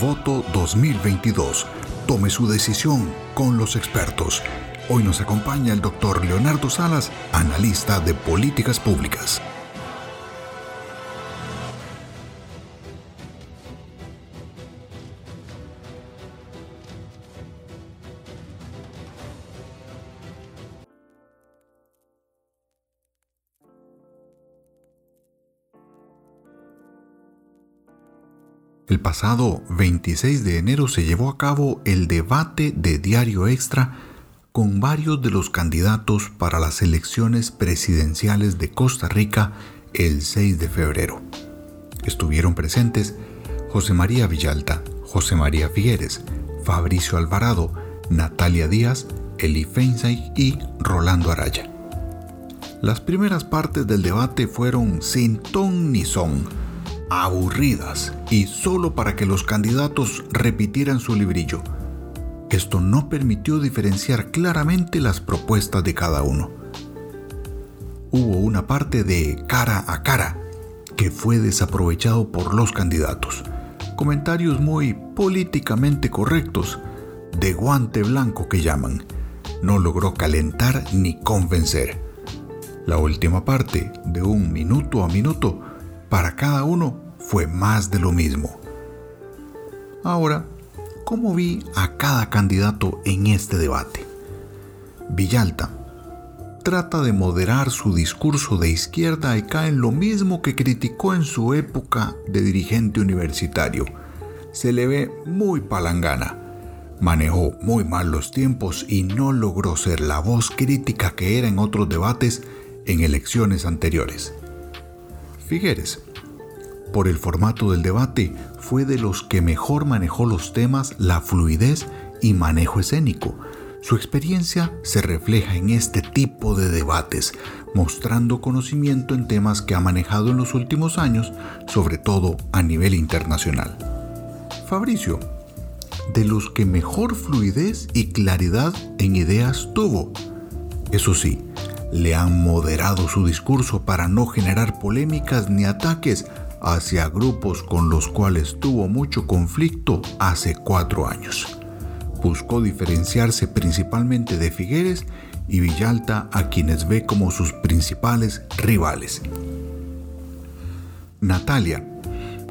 Voto 2022. Tome su decisión con los expertos. Hoy nos acompaña el doctor Leonardo Salas, analista de políticas públicas. El pasado 26 de enero se llevó a cabo el debate de Diario Extra con varios de los candidatos para las elecciones presidenciales de Costa Rica el 6 de febrero. Estuvieron presentes José María Villalta, José María Figueres, Fabricio Alvarado, Natalia Díaz, Eli Feinsay y Rolando Araya. Las primeras partes del debate fueron sin ton ni son, aburridas y solo para que los candidatos repitieran su librillo. Esto no permitió diferenciar claramente las propuestas de cada uno. Hubo una parte de cara a cara que fue desaprovechado por los candidatos. Comentarios muy políticamente correctos, de guante blanco que llaman. No logró calentar ni convencer. La última parte, de un minuto a minuto, para cada uno fue más de lo mismo. Ahora, ¿cómo vi a cada candidato en este debate? Villalta trata de moderar su discurso de izquierda y cae en lo mismo que criticó en su época de dirigente universitario. Se le ve muy palangana. Manejó muy mal los tiempos y no logró ser la voz crítica que era en otros debates en elecciones anteriores. Figueres por el formato del debate, fue de los que mejor manejó los temas, la fluidez y manejo escénico. Su experiencia se refleja en este tipo de debates, mostrando conocimiento en temas que ha manejado en los últimos años, sobre todo a nivel internacional. Fabricio, de los que mejor fluidez y claridad en ideas tuvo. Eso sí, le han moderado su discurso para no generar polémicas ni ataques, hacia grupos con los cuales tuvo mucho conflicto hace cuatro años. Buscó diferenciarse principalmente de Figueres y Villalta a quienes ve como sus principales rivales. Natalia,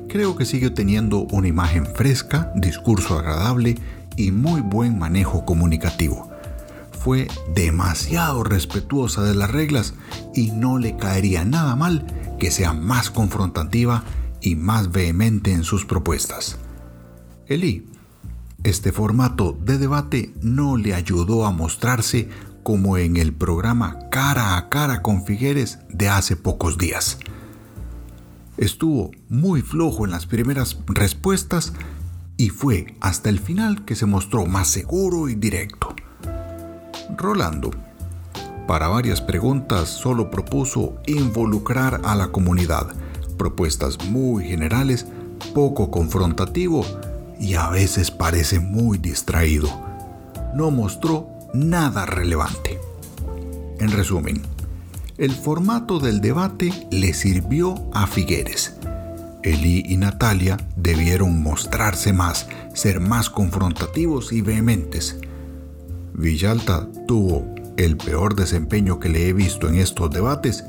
creo que sigue teniendo una imagen fresca, discurso agradable y muy buen manejo comunicativo. Fue demasiado respetuosa de las reglas y no le caería nada mal que sea más confrontativa y más vehemente en sus propuestas. Eli, este formato de debate no le ayudó a mostrarse como en el programa Cara a Cara con Figueres de hace pocos días. Estuvo muy flojo en las primeras respuestas y fue hasta el final que se mostró más seguro y directo. Rolando para varias preguntas solo propuso involucrar a la comunidad, propuestas muy generales, poco confrontativo y a veces parece muy distraído. No mostró nada relevante. En resumen, el formato del debate le sirvió a Figueres. Eli y Natalia debieron mostrarse más, ser más confrontativos y vehementes. Villalta tuvo el peor desempeño que le he visto en estos debates,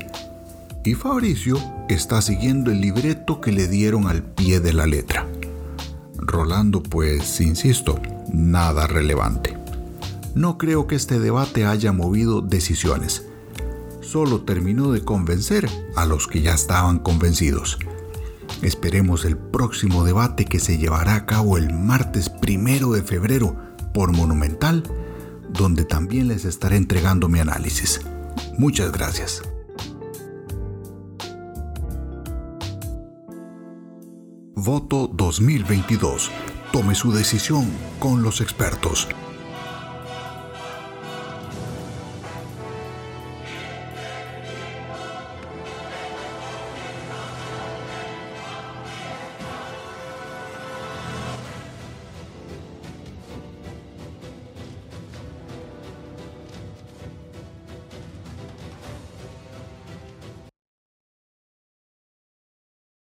y Fabricio está siguiendo el libreto que le dieron al pie de la letra. Rolando, pues, insisto, nada relevante. No creo que este debate haya movido decisiones. Solo terminó de convencer a los que ya estaban convencidos. Esperemos el próximo debate que se llevará a cabo el martes primero de febrero por Monumental donde también les estaré entregando mi análisis. Muchas gracias. Voto 2022. Tome su decisión con los expertos.